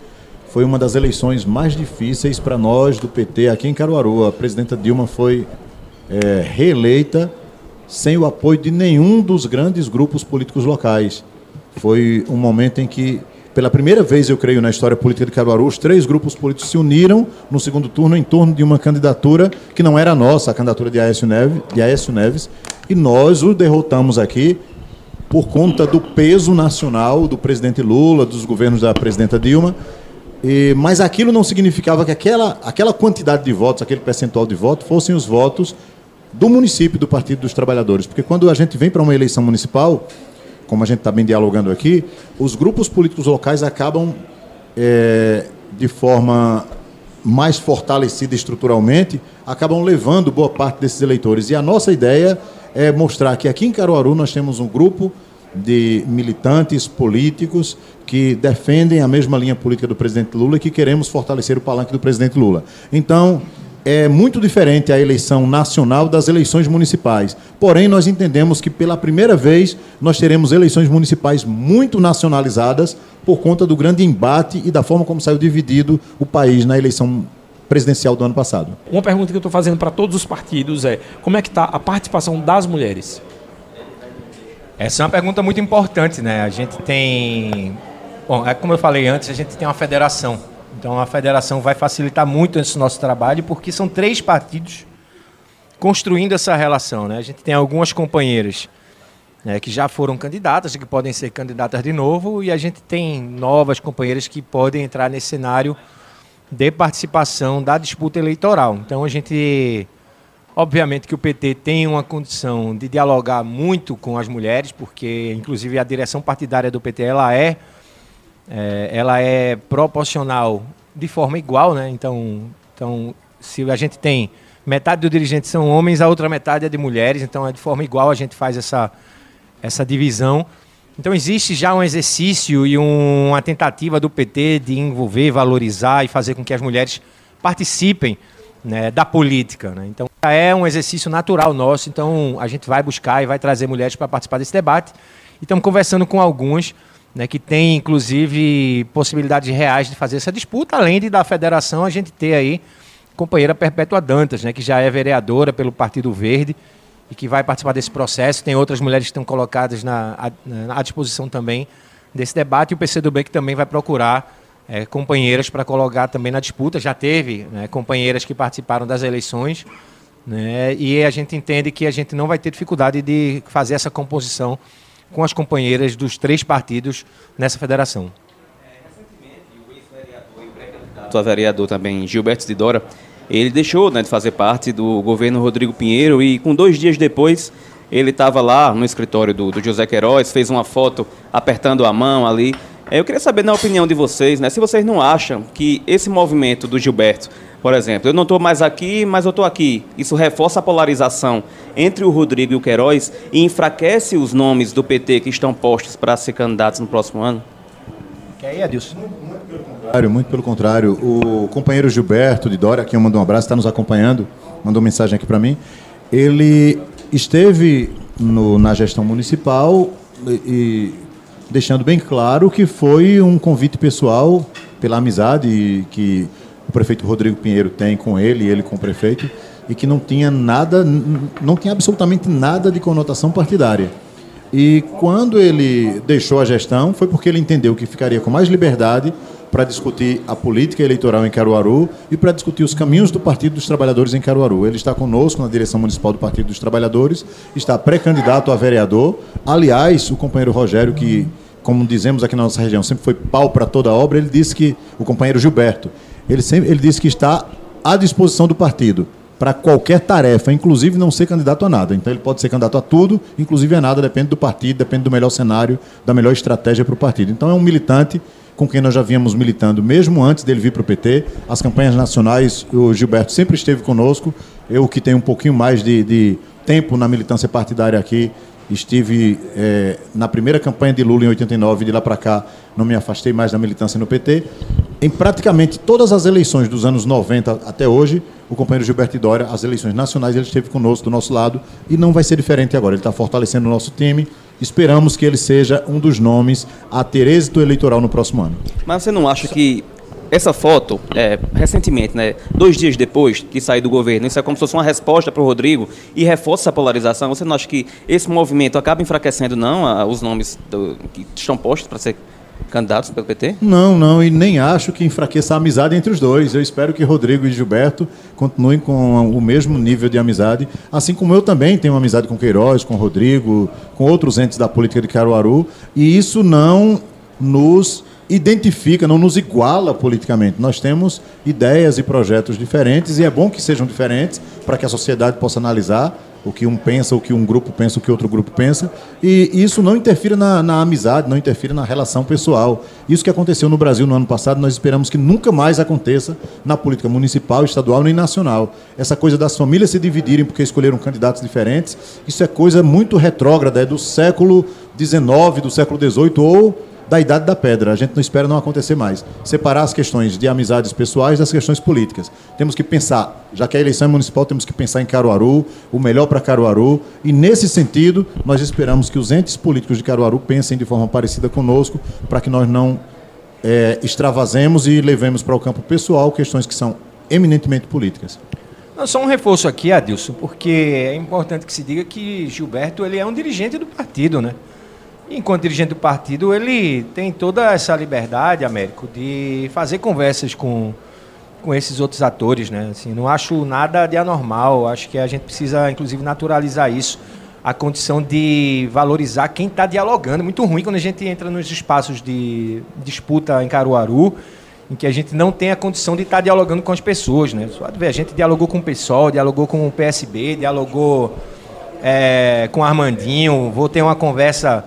Foi uma das eleições mais difíceis para nós do PT aqui em Caruaru. A presidenta Dilma foi é, reeleita sem o apoio de nenhum dos grandes grupos políticos locais. Foi um momento em que, pela primeira vez, eu creio, na história política de Caruaru, os três grupos políticos se uniram no segundo turno em torno de uma candidatura que não era nossa, a candidatura de Aécio Neves, de Aécio Neves e nós o derrotamos aqui por conta do peso nacional do presidente Lula, dos governos da presidenta Dilma. E, mas aquilo não significava que aquela, aquela quantidade de votos, aquele percentual de votos, fossem os votos do município do Partido dos Trabalhadores. Porque quando a gente vem para uma eleição municipal, como a gente está bem dialogando aqui, os grupos políticos locais acabam, é, de forma mais fortalecida estruturalmente, acabam levando boa parte desses eleitores. E a nossa ideia é mostrar que aqui em Caruaru nós temos um grupo de militantes políticos que defendem a mesma linha política do presidente Lula e que queremos fortalecer o palanque do presidente Lula. Então, é muito diferente a eleição nacional das eleições municipais. Porém, nós entendemos que pela primeira vez nós teremos eleições municipais muito nacionalizadas por conta do grande embate e da forma como saiu dividido o país na eleição presidencial do ano passado. Uma pergunta que eu estou fazendo para todos os partidos é como é que está a participação das mulheres? Essa é uma pergunta muito importante, né? A gente tem, bom, é como eu falei antes, a gente tem uma federação. Então a federação vai facilitar muito esse nosso trabalho porque são três partidos construindo essa relação, né? A gente tem algumas companheiras né, que já foram candidatas, que podem ser candidatas de novo, e a gente tem novas companheiras que podem entrar nesse cenário de participação da disputa eleitoral. Então a gente, obviamente que o PT tem uma condição de dialogar muito com as mulheres, porque inclusive a direção partidária do PT ela é, é ela é proporcional de forma igual, né? Então, então se a gente tem metade dos dirigentes são homens, a outra metade é de mulheres, então é de forma igual a gente faz essa essa divisão. Então existe já um exercício e um, uma tentativa do PT de envolver, valorizar e fazer com que as mulheres participem né, da política. Né? Então é um exercício natural nosso. Então a gente vai buscar e vai trazer mulheres para participar desse debate. E estamos conversando com alguns né, que têm, inclusive, possibilidades reais de fazer essa disputa, além de da federação a gente ter aí companheira Perpétua Dantas, né, que já é vereadora pelo Partido Verde e que vai participar desse processo. Tem outras mulheres que estão colocadas na, à, disposição também desse debate e o PCdoB que também vai procurar é, companheiras para colocar também na disputa. Já teve né, companheiras que participaram das eleições né, e a gente entende que a gente não vai ter dificuldade de fazer essa composição com as companheiras dos três partidos nessa federação. É, recentemente, o ex-vereador e pré-candidato vereador também, Gilberto de Dora, ele deixou né, de fazer parte do governo Rodrigo Pinheiro e com dois dias depois ele estava lá no escritório do, do, José Queiroz, fez uma foto apertando a mão ali. Eu queria saber, na opinião de vocês, né, se vocês não acham que esse movimento do Gilberto, por exemplo, eu não estou mais aqui, mas eu estou aqui, isso reforça a polarização entre o Rodrigo e o Queiroz e enfraquece os nomes do PT que estão postos para ser candidatos no próximo ano? Quer ir, Adilson? Muito pelo contrário. O companheiro Gilberto de Dória, aqui eu mando um abraço, está nos acompanhando, mandou mensagem aqui para mim. Ele esteve no, na gestão municipal e deixando bem claro que foi um convite pessoal pela amizade que o prefeito Rodrigo Pinheiro tem com ele e ele com o prefeito e que não tinha nada, não tinha absolutamente nada de conotação partidária. E quando ele deixou a gestão foi porque ele entendeu que ficaria com mais liberdade para discutir a política eleitoral em Caruaru e para discutir os caminhos do Partido dos Trabalhadores em Caruaru. Ele está conosco na direção municipal do Partido dos Trabalhadores, está pré-candidato a vereador. Aliás, o companheiro Rogério, que, como dizemos aqui na nossa região, sempre foi pau para toda obra, ele disse que, o companheiro Gilberto, ele, sempre, ele disse que está à disposição do partido para qualquer tarefa, inclusive não ser candidato a nada. Então ele pode ser candidato a tudo, inclusive a nada, depende do partido, depende do melhor cenário, da melhor estratégia para o partido. Então é um militante com quem nós já vínhamos militando, mesmo antes dele vir para o PT. As campanhas nacionais, o Gilberto sempre esteve conosco. Eu, que tenho um pouquinho mais de, de tempo na militância partidária aqui, estive é, na primeira campanha de Lula em 89, de lá para cá não me afastei mais da militância no PT. Em praticamente todas as eleições dos anos 90 até hoje, o companheiro Gilberto Dória, as eleições nacionais, ele esteve conosco, do nosso lado, e não vai ser diferente agora. Ele está fortalecendo o nosso time, Esperamos que ele seja um dos nomes a ter êxito eleitoral no próximo ano. Mas você não acha que essa foto, é, recentemente, né, dois dias depois que saiu do governo, isso é como se fosse uma resposta para o Rodrigo e reforça a polarização. Você não acha que esse movimento acaba enfraquecendo, não, a, os nomes do, que estão postos para ser candidatos pelo PT? Não, não, e nem acho que enfraqueça a amizade entre os dois. Eu espero que Rodrigo e Gilberto continuem com o mesmo nível de amizade, assim como eu também tenho amizade com Queiroz, com Rodrigo, com outros entes da política de Caruaru, e isso não nos identifica, não nos iguala politicamente. Nós temos ideias e projetos diferentes e é bom que sejam diferentes para que a sociedade possa analisar o que um pensa, o que um grupo pensa, o que outro grupo pensa, e isso não interfira na, na, amizade, não interfira na relação pessoal. Isso que aconteceu no Brasil no ano passado, nós esperamos que nunca mais aconteça na política municipal, estadual nem nacional. Essa coisa das famílias se dividirem porque escolheram candidatos diferentes, isso é coisa muito retrógrada, é do século XIX, do século XVIII ou da idade da pedra. A gente não espera não acontecer mais. Separar as questões de amizades pessoais das questões políticas. Temos que pensar, já que a eleição é municipal, temos que pensar em Caruaru, o melhor para Caruaru. E nesse sentido, nós esperamos que os entes políticos de Caruaru pensem de forma parecida conosco, para que nós não é, extravasemos e levemos para o campo pessoal questões que são eminentemente políticas. Só um reforço aqui, Adilson, porque é importante que se diga que Gilberto ele é um dirigente do partido, né? Enquanto dirigente do partido, ele tem toda essa liberdade, Américo, de fazer conversas com, com esses outros atores, né? Assim, não acho nada de anormal. Acho que a gente precisa, inclusive, naturalizar isso. A condição de valorizar quem está dialogando. É muito ruim quando a gente entra nos espaços de disputa em Caruaru, em que a gente não tem a condição de estar tá dialogando com as pessoas, né? A gente dialogou com o PSOL, dialogou com o PSB, dialogou é, com o Armandinho, vou ter uma conversa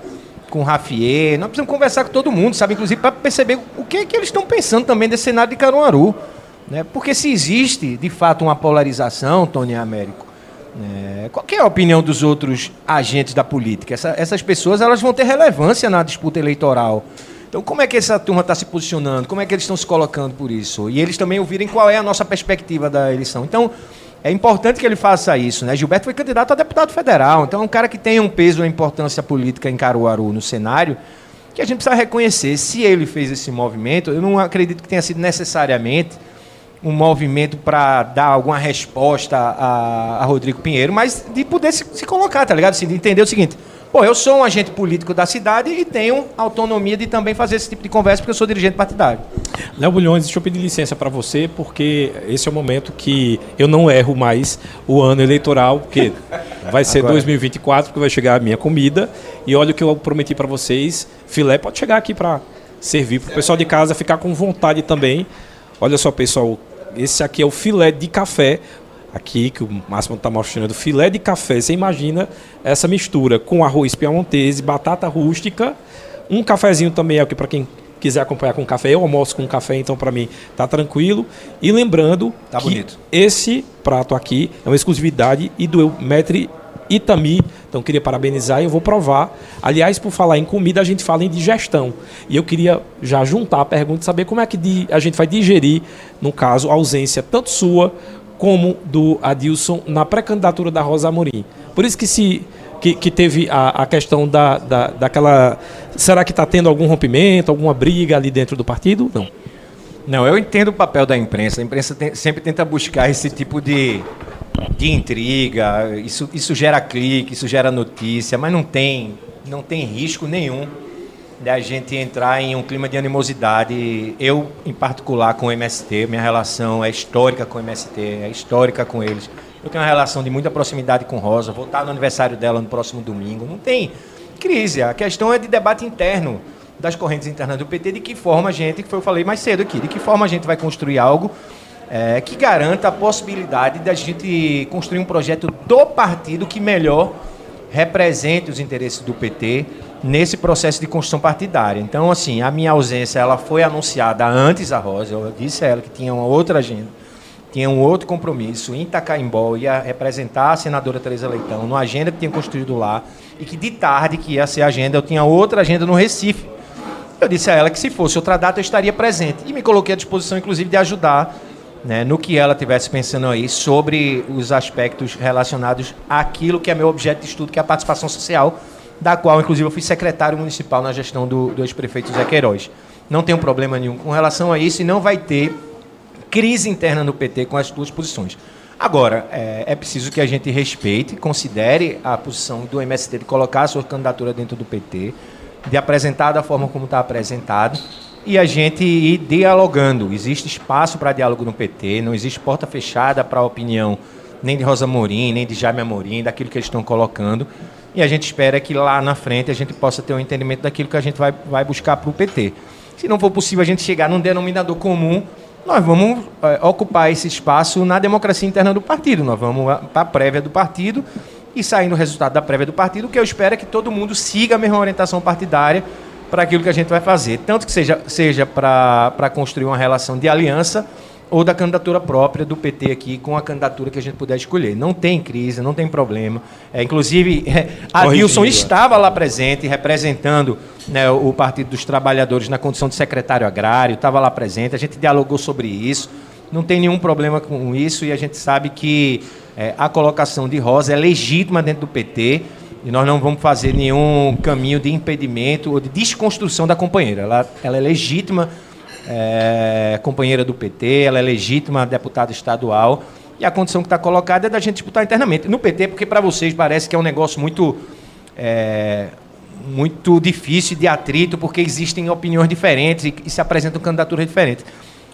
com o Rafier, nós precisamos conversar com todo mundo, sabe? Inclusive para perceber o que é que eles estão pensando também desse cenário de Caruaru. Né? Porque se existe, de fato, uma polarização, Tony Américo, né? qual é a opinião dos outros agentes da política? Essa, essas pessoas elas vão ter relevância na disputa eleitoral. Então, como é que essa turma está se posicionando? Como é que eles estão se colocando por isso? E eles também ouvirem qual é a nossa perspectiva da eleição. Então, é importante que ele faça isso, né? Gilberto foi candidato a deputado federal, então é um cara que tem um peso e importância política em Caruaru no cenário, que a gente precisa reconhecer. Se ele fez esse movimento, eu não acredito que tenha sido necessariamente um movimento para dar alguma resposta a, a, Rodrigo Pinheiro, mas de poder se, se colocar, tá ligado? Assim, de entender o seguinte: Pô, eu sou um agente político da cidade e tenho autonomia de também fazer esse tipo de conversa porque eu sou dirigente partidário. Léo Bulhões, deixa eu pedir licença para você, porque esse é o momento que eu não erro mais o ano eleitoral, porque vai ser Agora. 2024, porque vai chegar a minha comida. E olha o que eu prometi para vocês: filé pode chegar aqui para servir para o pessoal de casa ficar com vontade também. Olha só, pessoal, esse aqui é o filé de café aqui, que o Máximo está mostrando, filé de café. Você imagina essa mistura com arroz piamontese, batata rústica, um cafezinho também aqui para quem quiser acompanhar com café, eu almoço com café, então para mim tá tranquilo. E lembrando tá que bonito. esse prato aqui é uma exclusividade e do Metre Itami. Então queria parabenizar e eu vou provar. Aliás, por falar em comida, a gente fala em digestão. E eu queria já juntar a pergunta e saber como é que a gente vai digerir, no caso, a ausência tanto sua como do Adilson na pré-candidatura da Rosa Amorim. Por isso que se que, que teve a, a questão da, da, daquela. Será que está tendo algum rompimento, alguma briga ali dentro do partido? Não. Não, eu entendo o papel da imprensa. A imprensa tem, sempre tenta buscar esse tipo de, de intriga. Isso, isso gera clique, isso gera notícia, mas não tem, não tem risco nenhum da gente entrar em um clima de animosidade. Eu, em particular, com o MST, minha relação é histórica com o MST, é histórica com eles. Eu tenho uma relação de muita proximidade com Rosa, vou estar no aniversário dela no próximo domingo. Não tem crise, a questão é de debate interno das correntes internas do PT, de que forma a gente, que foi eu falei mais cedo aqui, de que forma a gente vai construir algo é, que garanta a possibilidade da gente construir um projeto do partido que melhor represente os interesses do PT nesse processo de construção partidária. Então, assim, a minha ausência ela foi anunciada antes da Rosa, eu disse a ela que tinha uma outra agenda tinha um outro compromisso em Itacaimbó, ia representar a senadora Teresa Leitão, numa agenda que tinha construído lá, e que de tarde, que ia ser a agenda, eu tinha outra agenda no Recife. Eu disse a ela que se fosse outra data eu estaria presente. E me coloquei à disposição, inclusive, de ajudar né, no que ela estivesse pensando aí sobre os aspectos relacionados àquilo que é meu objeto de estudo, que é a participação social, da qual, inclusive, eu fui secretário municipal na gestão do, do ex-prefeito Zé Queiroz. Não tenho problema nenhum com relação a isso e não vai ter crise interna no PT com as duas posições. Agora, é, é, preciso que a gente respeite, considere a posição do MST de colocar a sua candidatura dentro do PT, de apresentar da forma como está apresentado, e a gente ir dialogando. Existe espaço para diálogo no PT, não existe porta fechada para a opinião nem de Rosa Morim, nem de Jaime Amorim, daquilo que eles estão colocando. E a gente espera que lá na frente a gente possa ter um entendimento daquilo que a gente vai, vai buscar para o PT. Se não for possível a gente chegar num denominador comum, nós vamos é, ocupar esse espaço na democracia interna do partido. Nós vamos para a prévia do partido e saindo o resultado da prévia do partido, o que eu espero é que todo mundo siga a mesma orientação partidária para aquilo que a gente vai fazer. Tanto que seja, seja para construir uma relação de aliança ou da candidatura própria do PT aqui com a candidatura que a gente puder escolher. Não tem crise, não tem problema. É, inclusive, é, a Wilson estava lá presente, representando né, o Partido dos Trabalhadores na condição de secretário agrário, estava lá presente, a gente dialogou sobre isso. Não tem nenhum problema com isso e a gente sabe que é, a colocação de Rosa é legítima dentro do PT e nós não vamos fazer nenhum caminho de impedimento ou de desconstrução da companheira. Ela, ela é legítima é companheira do PT, ela é legítima deputada estadual. E a condição que está colocada é da gente disputar internamente. No PT, porque para vocês parece que é um negócio muito. É, muito difícil de atrito, porque existem opiniões diferentes e, e se apresentam candidaturas diferentes.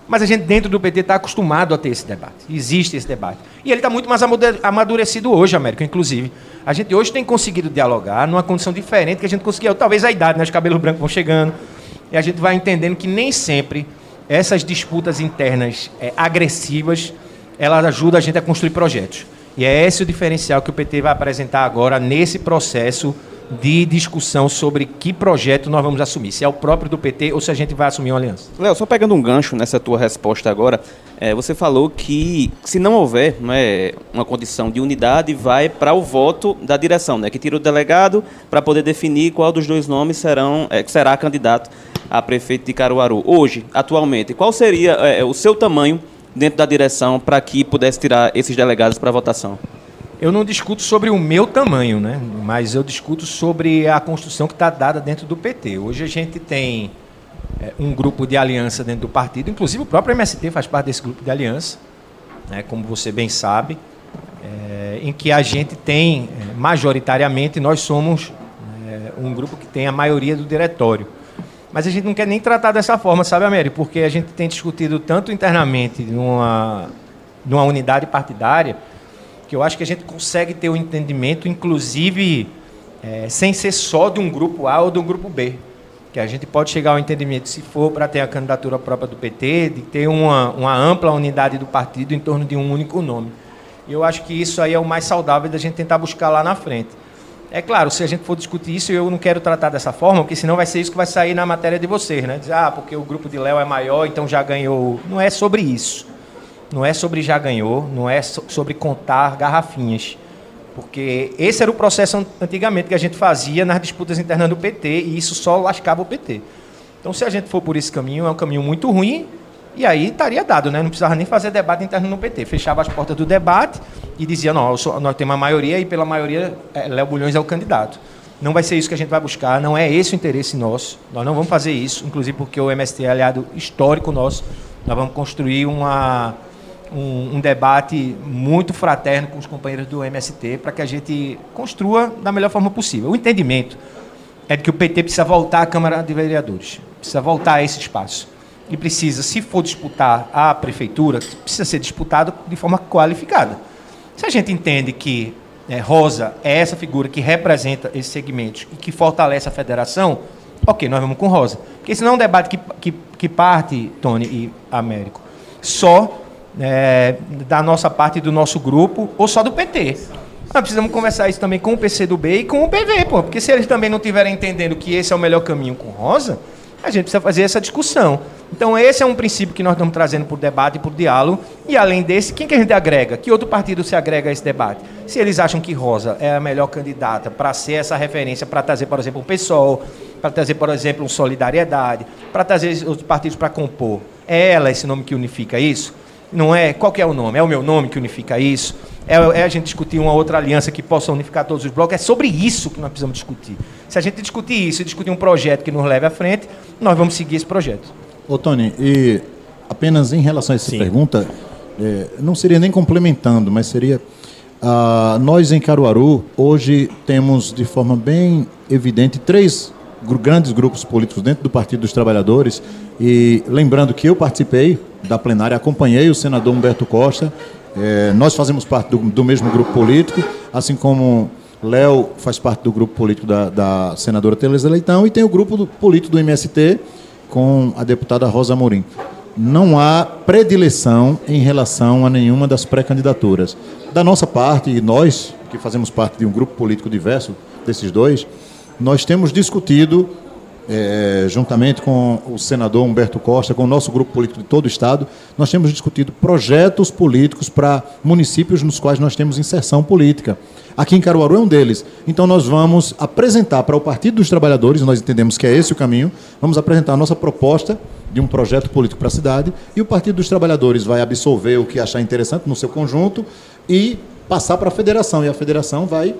Mas a gente, dentro do PT, está acostumado a ter esse debate. Existe esse debate. E ele está muito mais amadurecido hoje, América, inclusive. A gente hoje tem conseguido dialogar numa condição diferente que a gente conseguia. Talvez a idade, né? Os cabelos brancos vão chegando e a gente vai entendendo que nem sempre essas disputas internas é, agressivas elas ajudam a gente a construir projetos. E é esse o diferencial que o PT vai apresentar agora nesse processo de discussão sobre que projeto nós vamos assumir, se é o próprio do PT ou se a gente vai assumir uma aliança. Léo, só pegando um gancho nessa tua resposta agora, é, você falou que se não houver não é, uma condição de unidade, vai para o voto da direção, né, que tira o delegado para poder definir qual dos dois nomes serão, é, que será candidato a prefeito de Caruaru. Hoje, atualmente, qual seria é, o seu tamanho dentro da direção para que pudesse tirar esses delegados para votação? Eu não discuto sobre o meu tamanho, né? mas eu discuto sobre a construção que está dada dentro do PT. Hoje a gente tem é, um grupo de aliança dentro do partido, inclusive o próprio MST faz parte desse grupo de aliança, né? como você bem sabe, é, em que a gente tem, é, majoritariamente, nós somos é, um grupo que tem a maioria do diretório. Mas a gente não quer nem tratar dessa forma, sabe, Américo? Porque a gente tem discutido tanto internamente numa, numa unidade partidária que eu acho que a gente consegue ter o um entendimento, inclusive, é, sem ser só de um grupo A ou de um grupo B. Que a gente pode chegar ao entendimento, se for para ter a candidatura própria do PT, de ter uma, uma ampla unidade do partido em torno de um único nome. E eu acho que isso aí é o mais saudável da gente tentar buscar lá na frente. É claro, se a gente for discutir isso, eu não quero tratar dessa forma, porque senão vai ser isso que vai sair na matéria de vocês, né? Dizer, ah, porque o grupo de Léo é maior, então já ganhou. Não é sobre isso. Não é sobre já ganhou, não é so sobre contar garrafinhas. Porque esse era o processo antigamente que a gente fazia nas disputas internas do PT, e isso só lascava o PT. Então, se a gente for por esse caminho, é um caminho muito ruim, e aí estaria dado, né? Não precisava nem fazer debate interno no PT. Fechava as portas do debate e dizia, não, sou, nós temos a maioria e pela maioria é, Léo Bulhões é o candidato. Não vai ser isso que a gente vai buscar, não é esse o interesse nosso. Nós não vamos fazer isso, inclusive porque o MST é aliado histórico nosso. Nós vamos construir uma, um, um debate muito fraterno com os companheiros do MST para que a gente construa da melhor forma possível. O entendimento é de que o PT precisa voltar à Câmara de Vereadores, precisa voltar a esse espaço e precisa, se for disputar a prefeitura, precisa ser disputado de forma qualificada. Se a gente entende que é, Rosa é essa figura que representa esses segmentos e que fortalece a federação, ok, nós vamos com Rosa. Porque senão é um debate que, que, que parte, Tony e Américo, só é, da nossa parte do nosso grupo ou só do PT. Nós precisamos conversar isso também com o PCdoB e com o PV, pô, porque se eles também não estiverem entendendo que esse é o melhor caminho com Rosa, a gente precisa fazer essa discussão. Então, esse é um princípio que nós estamos trazendo para o debate e para o diálogo. E, além desse, quem que a gente agrega? Que outro partido se agrega a esse debate? Se eles acham que Rosa é a melhor candidata para ser essa referência, para trazer, por exemplo, um PSOL, para trazer, por exemplo, um Solidariedade, para trazer outros partidos para compor, é ela esse nome que unifica isso? Não é? Qual que é o nome? É o meu nome que unifica isso? É, é, a gente discutir uma outra aliança que possa unificar todos os blocos? É sobre isso que nós precisamos discutir. Se a gente discutir isso e discutir um projeto que nos leve à frente, nós vamos seguir esse projeto. Ô, Tony, e apenas em relação a essa Sim. pergunta, é, não seria nem complementando, mas seria. Ah, nós em Caruaru, hoje, temos de forma bem evidente três grandes grupos políticos dentro do Partido dos Trabalhadores. E lembrando que eu participei da plenária, acompanhei o senador Humberto Costa. É, nós fazemos parte do, do, mesmo grupo político, assim como Léo faz parte do grupo político da, da senadora Teresa Leitão e tem o grupo do, político do MST, com a deputada Rosa Morim. Não há predileção em relação a nenhuma das pré-candidaturas. Da nossa parte, e nós, que fazemos parte de um grupo político diverso desses dois, nós temos discutido, é, juntamente com o senador Humberto Costa, com o nosso grupo político de todo o Estado, nós temos discutido projetos políticos para municípios nos quais nós temos inserção política. Aqui em Caruaru é um deles. Então nós vamos apresentar para o Partido dos Trabalhadores, nós entendemos que é esse o caminho, vamos apresentar a nossa proposta de um projeto político para a cidade e o Partido dos Trabalhadores vai absolver o que achar interessante no seu conjunto e passar para a federação. E a federação vai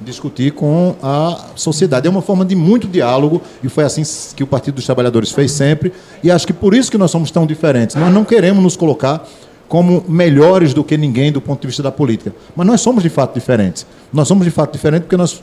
discutir com a sociedade. É uma forma de muito diálogo e foi assim que o Partido dos Trabalhadores fez sempre. E acho que por isso que nós somos tão diferentes. Nós não queremos nos colocar como melhores do que ninguém do ponto de vista da política. Mas nós somos de fato diferentes. Nós somos de fato diferentes porque nós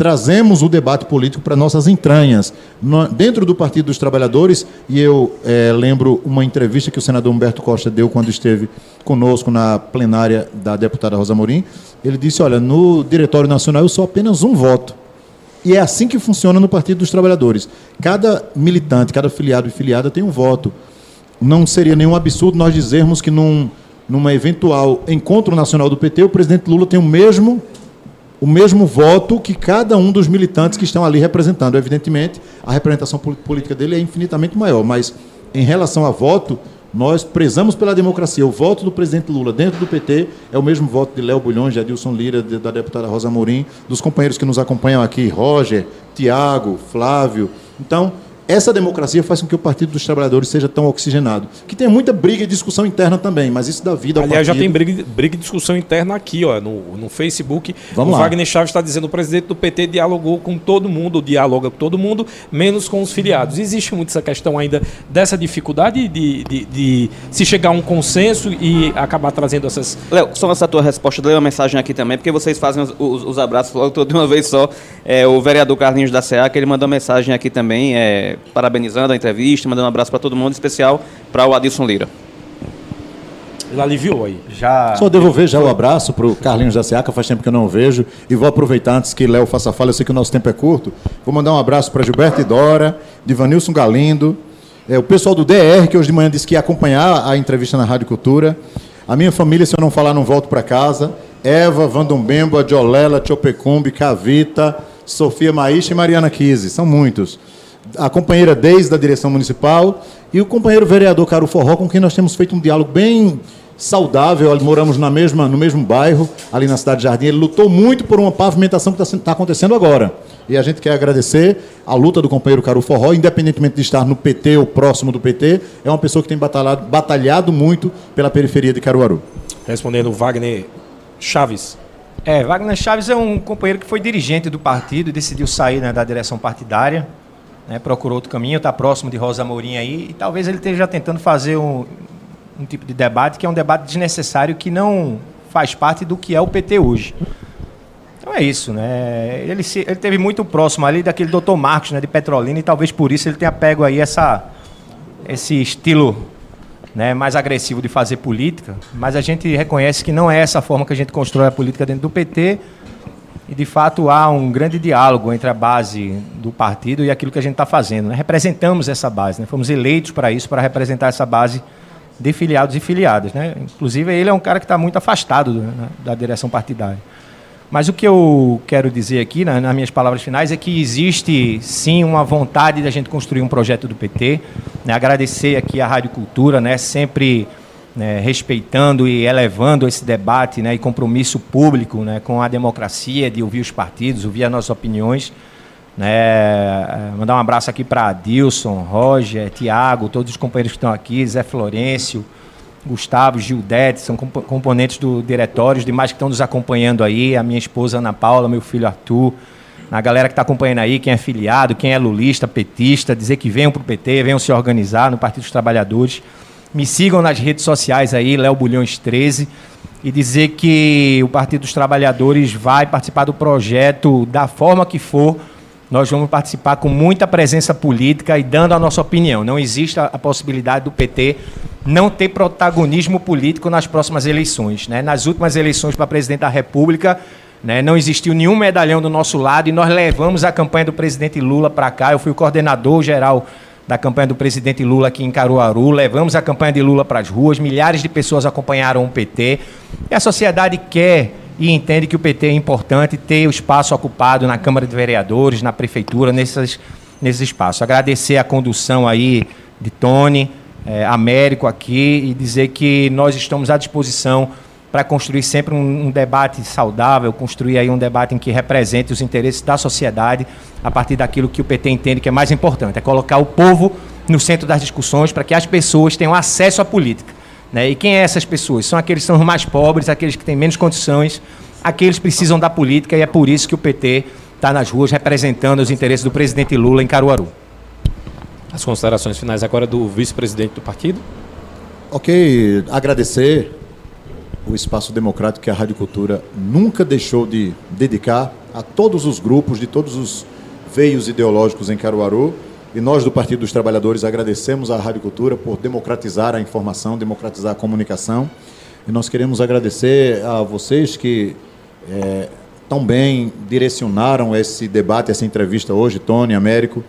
trazemos o debate político para nossas entranhas. No, dentro do Partido dos Trabalhadores, e eu é, lembro uma entrevista que o senador Humberto Costa deu quando esteve conosco na plenária da deputada Rosa Morim, ele disse, olha, no Diretório Nacional eu sou apenas um voto. E é assim que funciona no Partido dos Trabalhadores. Cada militante, cada filiado e filiada tem um voto não seria nenhum absurdo nós dizermos que num numa eventual encontro nacional do PT, o presidente Lula tem o mesmo o mesmo voto que cada um dos militantes que estão ali representando. Evidentemente, a representação política dele é infinitamente maior, mas em relação a voto, nós prezamos pela democracia. O voto do presidente Lula dentro do PT é o mesmo voto de Léo Bulhões, de Adilson Lira, de, da deputada Rosa Morim, dos companheiros que nos acompanham aqui, Roger, Tiago, Flávio. Então, essa democracia faz com que o Partido dos Trabalhadores seja tão oxigenado. Que tem muita briga e discussão interna também, mas isso dá vida ao Aliás, partido. já tem briga, briga e discussão interna aqui, ó, no, no Facebook. Vamos o lá. Wagner Chaves está dizendo que o presidente do PT dialogou com todo mundo, dialoga com todo mundo, menos com os filiados. Existe muito essa questão ainda dessa dificuldade de, de, de se chegar a um consenso e acabar trazendo essas. Léo, só essa tua resposta, dei uma mensagem aqui também, porque vocês fazem os, os, os abraços logo de uma vez só. É, o vereador Carlinhos da CEA, que ele mandou uma mensagem aqui também, é, parabenizando a entrevista, mandando um abraço para todo mundo, em especial para o Adilson Lira. Ele aliviou aí. Já. Só devolver já o abraço para o Carlinhos da Seaca, faz tempo que eu não vejo. E vou aproveitar antes que Léo faça fala, eu sei que o nosso tempo é curto. Vou mandar um abraço para Gilberto Idora, Divanilson Galindo, é, o pessoal do DR, que hoje de manhã disse que ia acompanhar a entrevista na Rádio Cultura. A minha família, se eu não falar, não volto para casa. Eva, Vandumbemba, Diolela, Chopecumbi, Cavita, Sofia Maícha e Mariana Kise. São muitos. A companheira desde a direção municipal e o companheiro vereador Caro Forró, com quem nós temos feito um diálogo bem saudável. Moramos na mesma, no mesmo bairro, ali na cidade de Jardim. Ele lutou muito por uma pavimentação que está tá acontecendo agora. E a gente quer agradecer a luta do companheiro Caro Forró, independentemente de estar no PT ou próximo do PT, é uma pessoa que tem batalhado, batalhado muito pela periferia de Caruaru. Respondendo Wagner Chaves. É, Wagner Chaves é um companheiro que foi dirigente do partido e decidiu sair né, da direção partidária, né, procurou outro caminho, está próximo de Rosa Mourinho aí, e talvez ele esteja tentando fazer um, um tipo de debate que é um debate desnecessário que não faz parte do que é o PT hoje. Então é isso, né? Ele, se, ele teve muito próximo ali daquele doutor Marcos, né, de Petrolina, e talvez por isso ele tenha pego aí essa, esse estilo né, mais agressivo de fazer política, mas a gente reconhece que não é essa forma que a gente constrói a política dentro do PT, e de fato há um grande diálogo entre a base do partido e aquilo que a gente está fazendo. Né? Representamos essa base, né? fomos eleitos para isso, para representar essa base de filiados e filiadas. Né? Inclusive, ele é um cara que está muito afastado né, da direção partidária. Mas o que eu quero dizer aqui, né, nas minhas palavras finais, é que existe sim uma vontade da gente construir um projeto do PT. Né, agradecer aqui à Rádio Cultura, né, sempre né, respeitando e elevando esse debate né, e compromisso público né, com a democracia, de ouvir os partidos, ouvir as nossas opiniões. Né, mandar um abraço aqui para Adilson, Roger, Tiago, todos os companheiros que estão aqui, Zé Florencio, Gustavo, Gildete, são comp componentes do diretório, os demais que estão nos acompanhando aí, a minha esposa Ana Paula, meu filho Arthur, a galera que está acompanhando aí, quem é filiado, quem é lulista, petista, dizer que venham para o PT, venham se organizar no Partido dos Trabalhadores. Me sigam nas redes sociais aí, Léo Bulhões 13, e dizer que o Partido dos Trabalhadores vai participar do projeto da forma que for, nós vamos participar com muita presença política e dando a nossa opinião. Não existe a possibilidade do PT não ter protagonismo político nas próximas eleições. Né? Nas últimas eleições para presidente da República, né, não existiu nenhum medalhão do nosso lado e nós levamos a campanha do presidente Lula para cá. Eu fui o coordenador geral da campanha do presidente Lula aqui em Caruaru, levamos a campanha de Lula para as ruas, milhares de pessoas acompanharam o PT. E a sociedade quer e entende que o PT é importante ter o espaço ocupado na Câmara de Vereadores, na Prefeitura, nesses, nesses espaços. Agradecer a condução aí de Tony, é, Américo aqui e dizer que nós estamos à disposição para construir sempre um, um, debate saudável, construir aí um debate em que represente os interesses da sociedade a partir daquilo que o PT entende que é mais importante, é colocar o povo no centro das discussões para que as pessoas tenham acesso à política. Né? E quem é essas pessoas? São aqueles que são os mais pobres, aqueles que têm menos condições, aqueles que precisam da política e é por isso que o PT está nas ruas representando os interesses do presidente Lula em Caruaru. As considerações finais agora do vice-presidente do partido. Ok, agradecer o espaço democrático que a Rádio Cultura nunca deixou de dedicar a todos os grupos de todos os veios ideológicos em Caruaru e nós do Partido dos Trabalhadores agradecemos à Rádio Cultura por democratizar a informação, democratizar a comunicação. E nós queremos agradecer a vocês que é, tão bem direcionaram esse debate, essa entrevista hoje, Tony, Américo.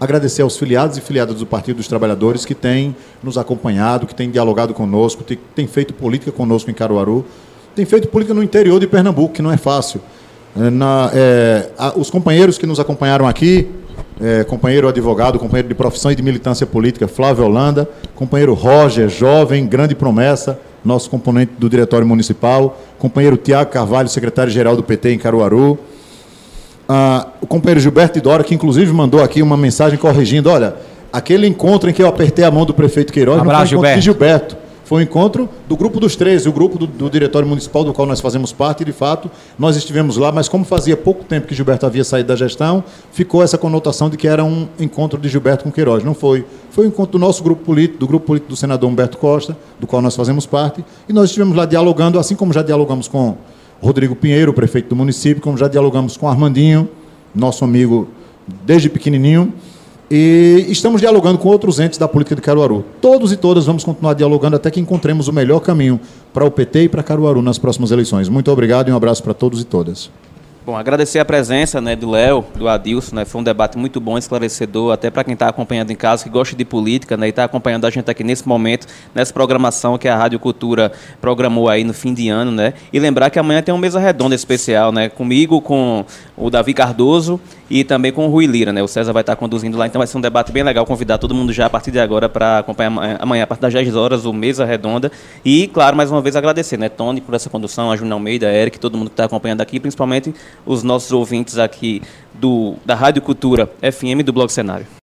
Agradecer aos filiados e filiadas do Partido dos Trabalhadores que têm nos acompanhado, que têm dialogado conosco, que têm feito política conosco em Caruaru, têm feito política no interior de Pernambuco, que não é fácil. É, na, é, os companheiros que nos acompanharam aqui, é, companheiro advogado, companheiro de profissão e de militância política, Flávio Holanda, companheiro Roger, jovem, grande promessa, nosso componente do Diretório Municipal, companheiro Tiago Carvalho, secretário-geral do PT em Caruaru, ah, o companheiro Gilberto Dora, que inclusive mandou aqui uma mensagem corrigindo, olha, aquele encontro em que eu apertei a mão do prefeito Queiroz Abraço, não foi encontro de Gilberto, foi um encontro do grupo dos 13, o grupo do, do, Diretório Municipal, do qual nós fazemos parte, e de fato, nós estivemos lá, mas como fazia pouco tempo que Gilberto havia saído da gestão, ficou essa conotação de que era um encontro de Gilberto com Queiroz. Não foi. Foi um encontro do nosso grupo político, do grupo político do senador Humberto Costa, do qual nós fazemos parte, e nós estivemos lá dialogando, assim como já dialogamos com Rodrigo Pinheiro, prefeito do município, como já dialogamos com Armandinho, nosso amigo desde pequenininho, e estamos dialogando com outros entes da política de Caruaru. Todos e todas vamos continuar dialogando até que encontremos o melhor caminho para o PT e para Caruaru nas próximas eleições. Muito obrigado e um abraço para todos e todas. Bom, agradecer a presença né, do Léo, do Adilson, né, foi um debate muito bom, esclarecedor, até para quem está acompanhando em casa, que gosta de política né, e está acompanhando a gente aqui nesse momento, nessa programação que a Rádio Cultura programou aí no fim de ano. Né, e lembrar que amanhã tem uma mesa redonda especial, né, comigo, com o Davi Cardoso e também com o Rui Lira. Né, o César vai estar conduzindo lá, então vai ser um debate bem legal, convidar todo mundo já a partir de agora para acompanhar amanhã, a partir das 10 horas, o Mesa Redonda. E, claro, mais uma vez agradecer, né, Tony, por essa condução, a Júnior Almeida, a Eric, todo mundo que está acompanhando aqui, principalmente os nossos ouvintes aqui do, da Rádio Cultura FM do Blog Cenário.